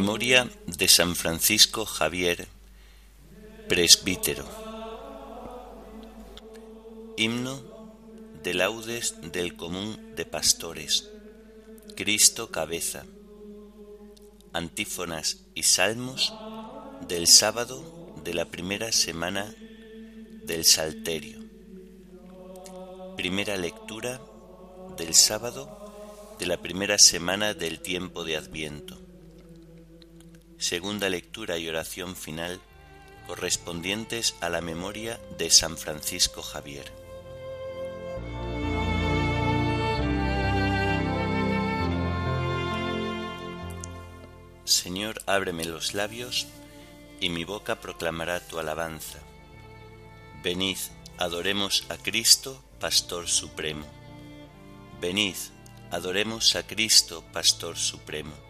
Memoria de San Francisco Javier, presbítero. Himno de laudes del común de pastores. Cristo cabeza. Antífonas y salmos del sábado de la primera semana del Salterio. Primera lectura del sábado de la primera semana del tiempo de Adviento. Segunda lectura y oración final correspondientes a la memoria de San Francisco Javier. Señor, ábreme los labios, y mi boca proclamará tu alabanza. Venid, adoremos a Cristo, Pastor Supremo. Venid, adoremos a Cristo, Pastor Supremo.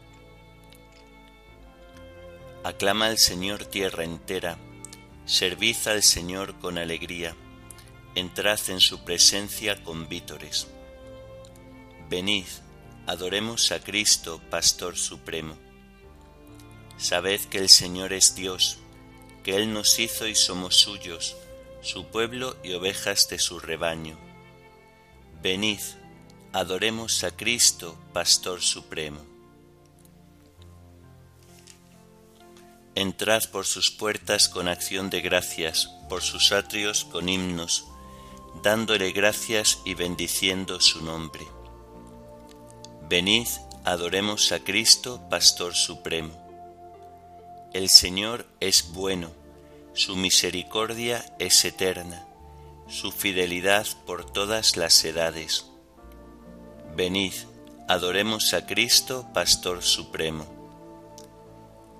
Aclama al Señor tierra entera, servid al Señor con alegría, entrad en su presencia con vítores. Venid, adoremos a Cristo, Pastor Supremo. Sabed que el Señor es Dios, que Él nos hizo y somos suyos, su pueblo y ovejas de su rebaño. Venid, adoremos a Cristo, Pastor Supremo. Entrad por sus puertas con acción de gracias, por sus atrios con himnos, dándole gracias y bendiciendo su nombre. Venid, adoremos a Cristo, Pastor Supremo. El Señor es bueno, su misericordia es eterna, su fidelidad por todas las edades. Venid, adoremos a Cristo, Pastor Supremo.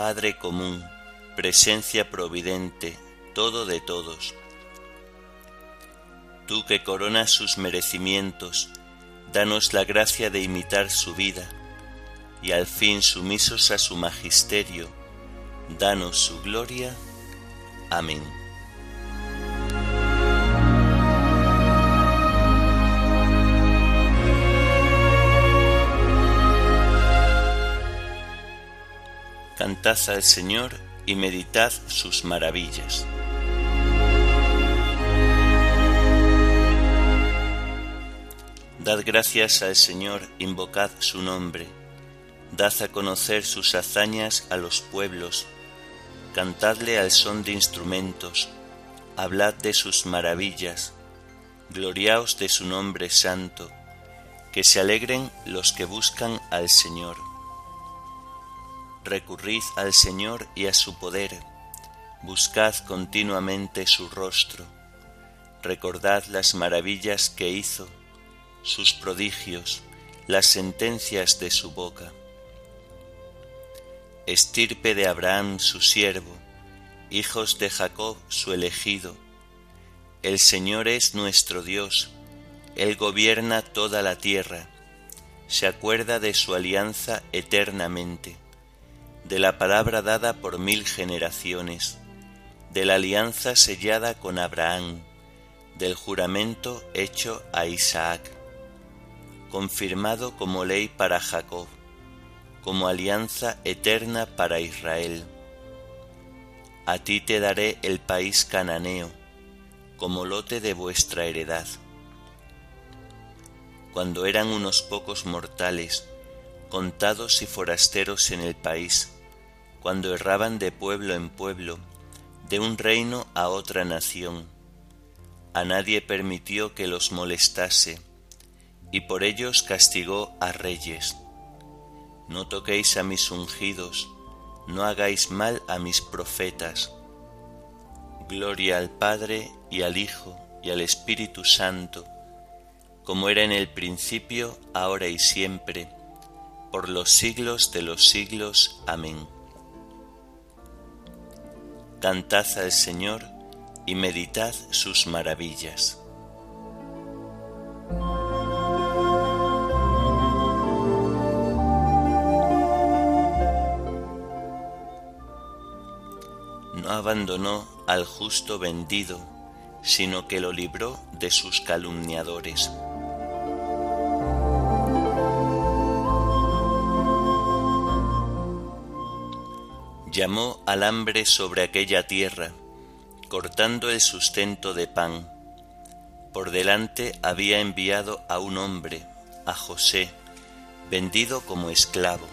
Padre común, presencia providente, todo de todos. Tú que coronas sus merecimientos, danos la gracia de imitar su vida y al fin sumisos a su magisterio, danos su gloria. Amén. Al Señor y meditad sus maravillas. Dad gracias al Señor, invocad su nombre. Dad a conocer sus hazañas a los pueblos, cantadle al son de instrumentos, hablad de sus maravillas, gloriaos de su nombre santo, que se alegren los que buscan al Señor. Recurrid al Señor y a su poder, buscad continuamente su rostro, recordad las maravillas que hizo, sus prodigios, las sentencias de su boca. Estirpe de Abraham su siervo, hijos de Jacob su elegido. El Señor es nuestro Dios, Él gobierna toda la tierra, se acuerda de su alianza eternamente, de la palabra dada por mil generaciones, de la alianza sellada con Abraham, del juramento hecho a Isaac. confirmado como ley para Jacob, como alianza eterna para Israel. A ti te daré el país cananeo, como lote de vuestra heredad. Cuando eran unos pocos mortales, contados y forasteros en el país, cuando erraban de pueblo en pueblo, de un reino a otra nación, a nadie permitió que los molestase, y por ellos castigó a reyes. No toquéis a mis ungidos, no hagáis mal a mis profetas. Gloria al Padre y al Hijo y al Espíritu Santo, como era en el principio, ahora y siempre, por los siglos de los siglos. Amén. Cantad al Señor y meditad sus maravillas. No abandonó al justo vendido, sino que lo libró de sus calumniadores. Llamó al hambre sobre aquella tierra, cortando el sustento de pan. Por delante había enviado a un hombre, a José, vendido como esclavo.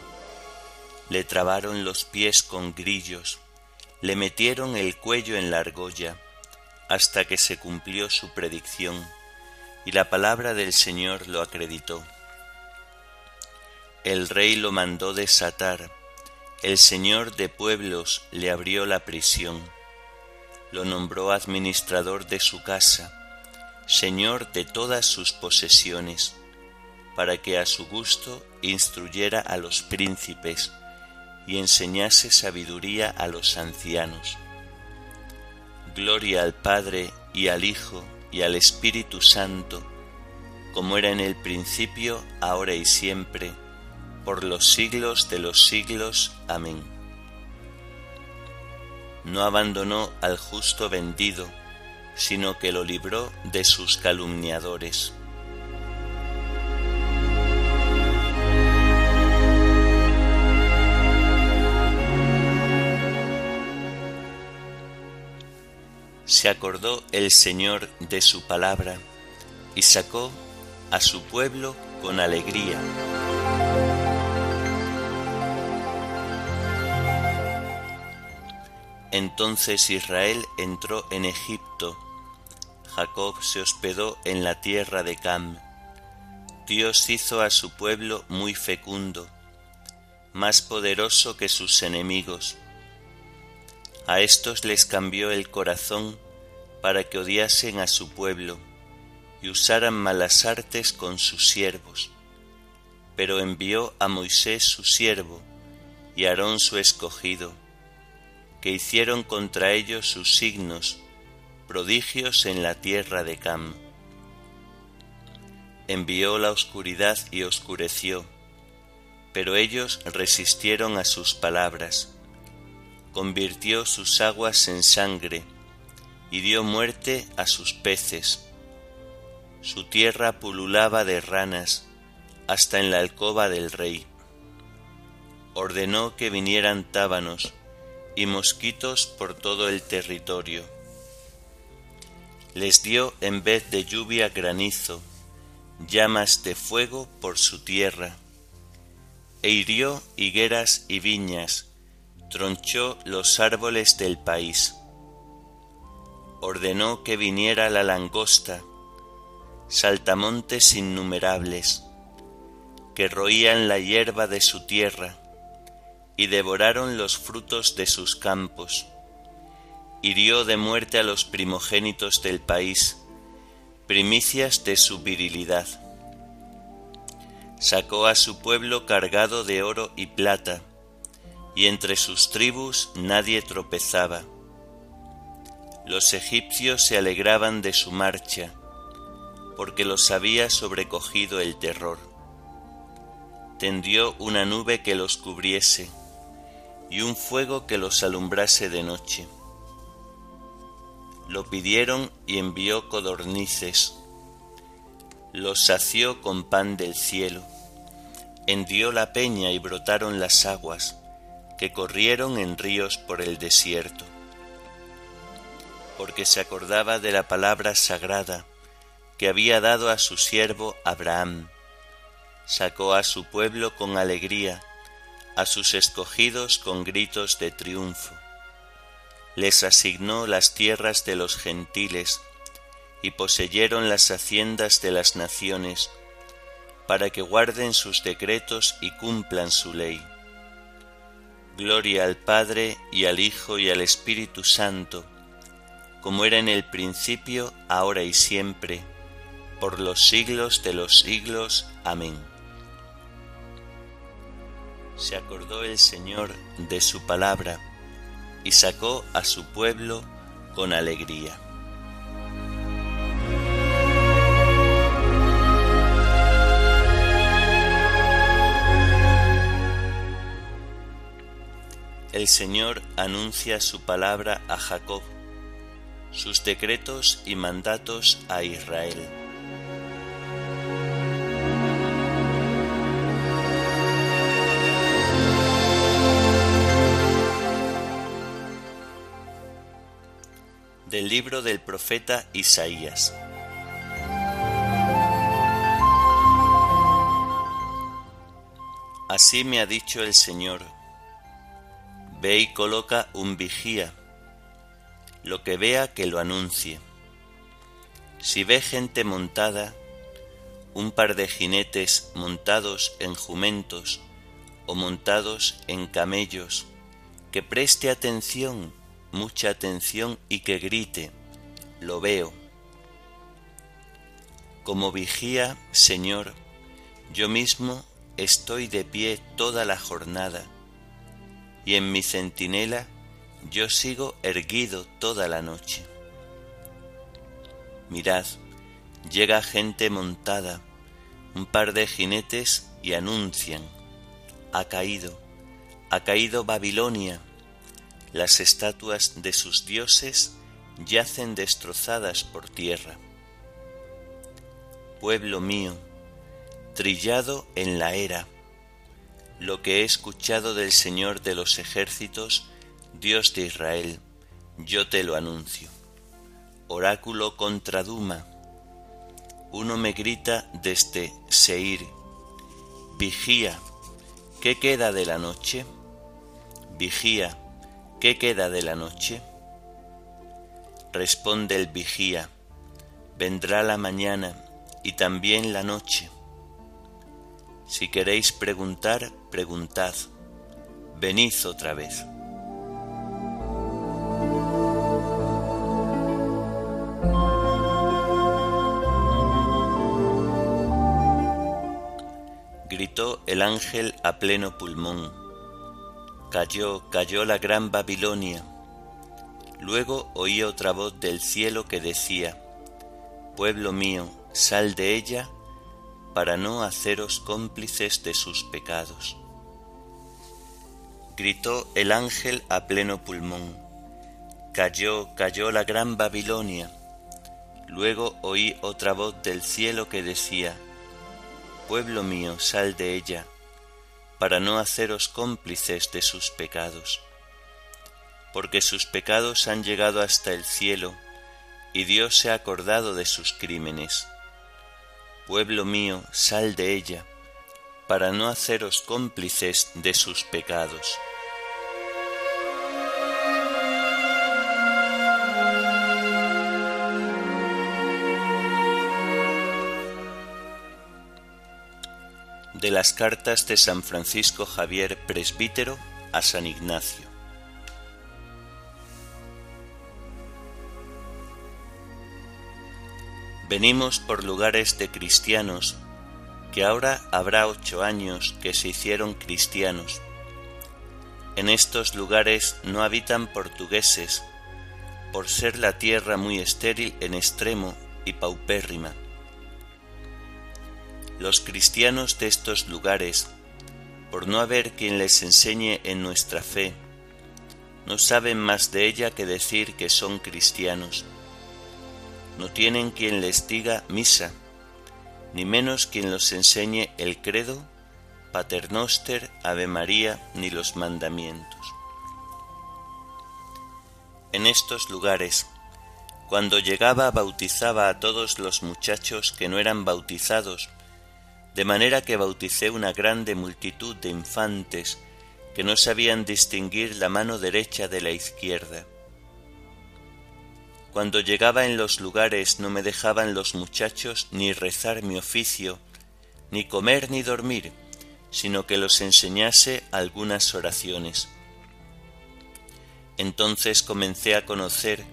Le trabaron los pies con grillos, le metieron el cuello en la argolla, hasta que se cumplió su predicción, y la palabra del Señor lo acreditó. El rey lo mandó desatar, el Señor de pueblos le abrió la prisión, lo nombró administrador de su casa, Señor de todas sus posesiones, para que a su gusto instruyera a los príncipes y enseñase sabiduría a los ancianos. Gloria al Padre y al Hijo y al Espíritu Santo, como era en el principio, ahora y siempre, por los siglos de los siglos. Amén. No abandonó al justo vendido, sino que lo libró de sus calumniadores. Se acordó el Señor de su palabra y sacó a su pueblo con alegría. Entonces Israel entró en Egipto, Jacob se hospedó en la tierra de Cam. Dios hizo a su pueblo muy fecundo, más poderoso que sus enemigos. A éstos les cambió el corazón para que odiasen a su pueblo y usaran malas artes con sus siervos. Pero envió a Moisés su siervo y Aarón su escogido que hicieron contra ellos sus signos, prodigios en la tierra de Cam. Envió la oscuridad y oscureció, pero ellos resistieron a sus palabras. Convirtió sus aguas en sangre y dio muerte a sus peces. Su tierra pululaba de ranas hasta en la alcoba del rey. Ordenó que vinieran tábanos y mosquitos por todo el territorio. Les dio en vez de lluvia granizo, llamas de fuego por su tierra, e hirió higueras y viñas, tronchó los árboles del país. Ordenó que viniera la langosta, saltamontes innumerables, que roían la hierba de su tierra, y devoraron los frutos de sus campos. Hirió de muerte a los primogénitos del país, primicias de su virilidad. Sacó a su pueblo cargado de oro y plata, y entre sus tribus nadie tropezaba. Los egipcios se alegraban de su marcha, porque los había sobrecogido el terror. Tendió una nube que los cubriese, y un fuego que los alumbrase de noche. Lo pidieron y envió codornices. los sació con pan del cielo, hendió la peña y brotaron las aguas, que corrieron en ríos por el desierto. Porque se acordaba de la palabra sagrada que había dado a su siervo Abraham. Sacó a su pueblo con alegría, a sus escogidos con gritos de triunfo. Les asignó las tierras de los gentiles, y poseyeron las haciendas de las naciones, para que guarden sus decretos y cumplan su ley. Gloria al Padre y al Hijo y al Espíritu Santo, como era en el principio, ahora y siempre, por los siglos de los siglos. Amén. Se acordó el Señor de su palabra y sacó a su pueblo con alegría. El Señor anuncia su palabra a Jacob, sus decretos y mandatos a Israel. Del libro del profeta Isaías. Así me ha dicho el Señor Ve y coloca un vigía, lo que vea que lo anuncie. Si ve gente montada, un par de jinetes montados en jumentos o montados en camellos, que preste atención, mucha atención y que grite, lo veo. Como vigía, Señor, yo mismo estoy de pie toda la jornada y en mi centinela yo sigo erguido toda la noche. Mirad, llega gente montada, un par de jinetes y anuncian, ha caído, ha caído Babilonia, las estatuas de sus dioses yacen destrozadas por tierra. Pueblo mío, trillado en la era, lo que he escuchado del Señor de los ejércitos, Dios de Israel, yo te lo anuncio. Oráculo contra Duma. Uno me grita desde Seir, vigía, ¿qué queda de la noche? Vigía, ¿qué queda de la noche? Responde el vigía, vendrá la mañana y también la noche si queréis preguntar, preguntad. Venid otra vez. Gritó el ángel a pleno pulmón. Cayó, cayó la gran Babilonia. Luego oí otra voz del cielo que decía, Pueblo mío, sal de ella para no haceros cómplices de sus pecados. Gritó el ángel a pleno pulmón. Cayó, cayó la gran Babilonia. Luego oí otra voz del cielo que decía, Pueblo mío, sal de ella, para no haceros cómplices de sus pecados. Porque sus pecados han llegado hasta el cielo, y Dios se ha acordado de sus crímenes Pueblo mío, sal de ella, para no haceros cómplices de sus pecados. De las cartas de San Francisco Javier Presbítero a San Ignacio. Venimos por lugares de cristianos, que ahora habrá ocho años que se hicieron cristianos. En estos lugares no habitan portugueses, por ser la tierra muy estéril en extremo y paupérrima. Los cristianos de estos lugares, por no haber quien les enseñe en nuestra fe, no saben más de ella que decir que son cristianos no tienen quien les diga misa, ni menos quien los enseñe el credo, paternoster, Ave María, ni los mandamientos. En estos lugares, cuando llegaba bautizaba a todos los muchachos que no eran bautizados, de manera que bauticé una grande multitud de infantes que no sabían distinguir la mano derecha de la izquierda. Cuando llegaba en los lugares no me dejaban los muchachos ni rezar mi oficio, ni comer ni dormir, sino que los enseñase algunas oraciones. Entonces comencé a conocer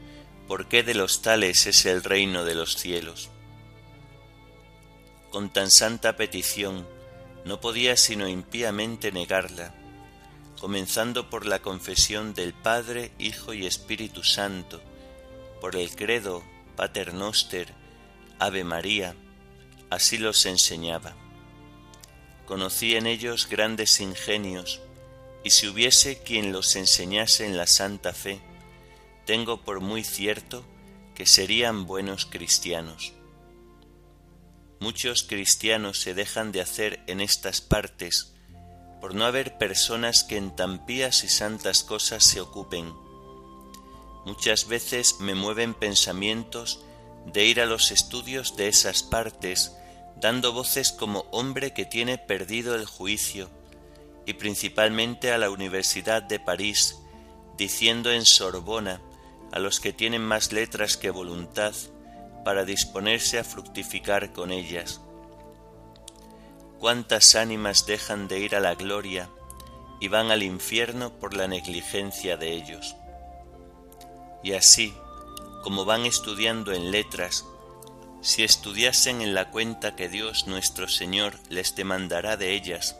por qué de los tales es el reino de los cielos. Con tan santa petición no podía sino impíamente negarla, comenzando por la confesión del Padre, Hijo y Espíritu Santo, por el credo Pater Noster, Ave María, así los enseñaba. Conocí en ellos grandes ingenios, y si hubiese quien los enseñase en la santa fe, tengo por muy cierto que serían buenos cristianos. Muchos cristianos se dejan de hacer en estas partes por no haber personas que en tan pías y santas cosas se ocupen. Muchas veces me mueven pensamientos de ir a los estudios de esas partes, dando voces como hombre que tiene perdido el juicio, y principalmente a la Universidad de París, diciendo en Sorbona a los que tienen más letras que voluntad, para disponerse a fructificar con ellas. Cuántas ánimas dejan de ir a la gloria y van al infierno por la negligencia de ellos. Y así, como van estudiando en letras, si estudiasen en la cuenta que Dios nuestro Señor les demandará de ellas,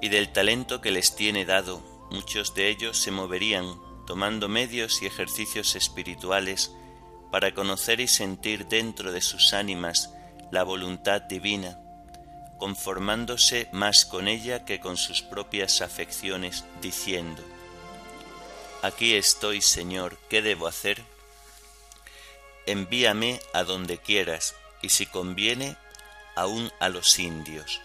y del talento que les tiene dado, muchos de ellos se moverían tomando medios y ejercicios espirituales para conocer y sentir dentro de sus ánimas la voluntad divina, conformándose más con ella que con sus propias afecciones, diciendo, Aquí estoy, Señor, ¿qué debo hacer? Envíame a donde quieras, y si conviene, aun a los indios.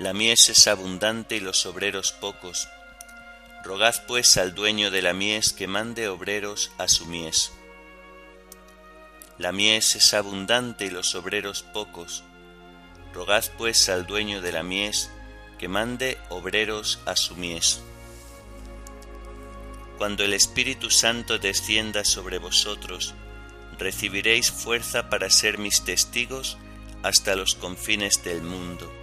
La mies es abundante y los obreros pocos. Rogad pues al dueño de la mies que mande obreros a su mies. La mies es abundante y los obreros pocos. Rogad pues al dueño de la mies que mande obreros a su mies. Cuando el Espíritu Santo descienda sobre vosotros, recibiréis fuerza para ser mis testigos hasta los confines del mundo.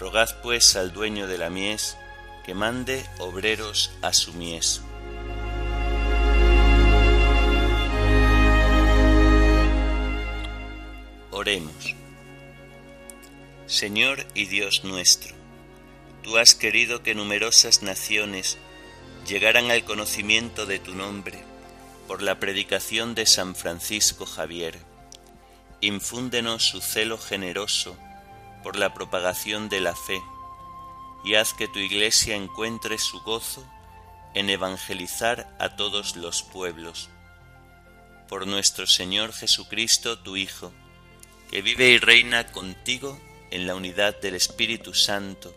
Rogad pues al dueño de la mies que mande obreros a su mies. Oremos. Señor y Dios nuestro, tú has querido que numerosas naciones llegaran al conocimiento de tu nombre por la predicación de San Francisco Javier. Infúndenos su celo generoso por la propagación de la fe, y haz que tu Iglesia encuentre su gozo en evangelizar a todos los pueblos. Por nuestro Señor Jesucristo, tu Hijo, que vive y reina contigo en la unidad del Espíritu Santo,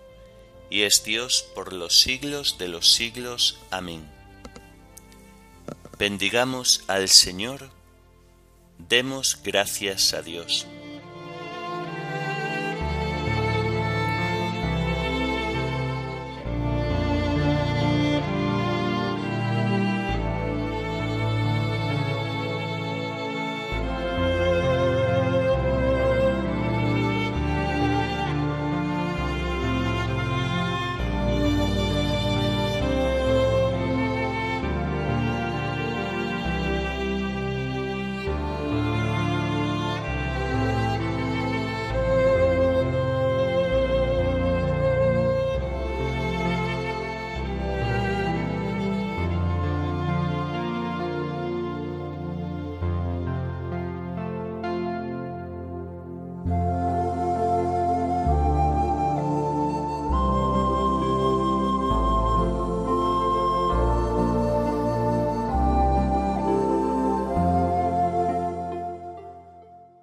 y es Dios por los siglos de los siglos. Amén. Bendigamos al Señor, demos gracias a Dios.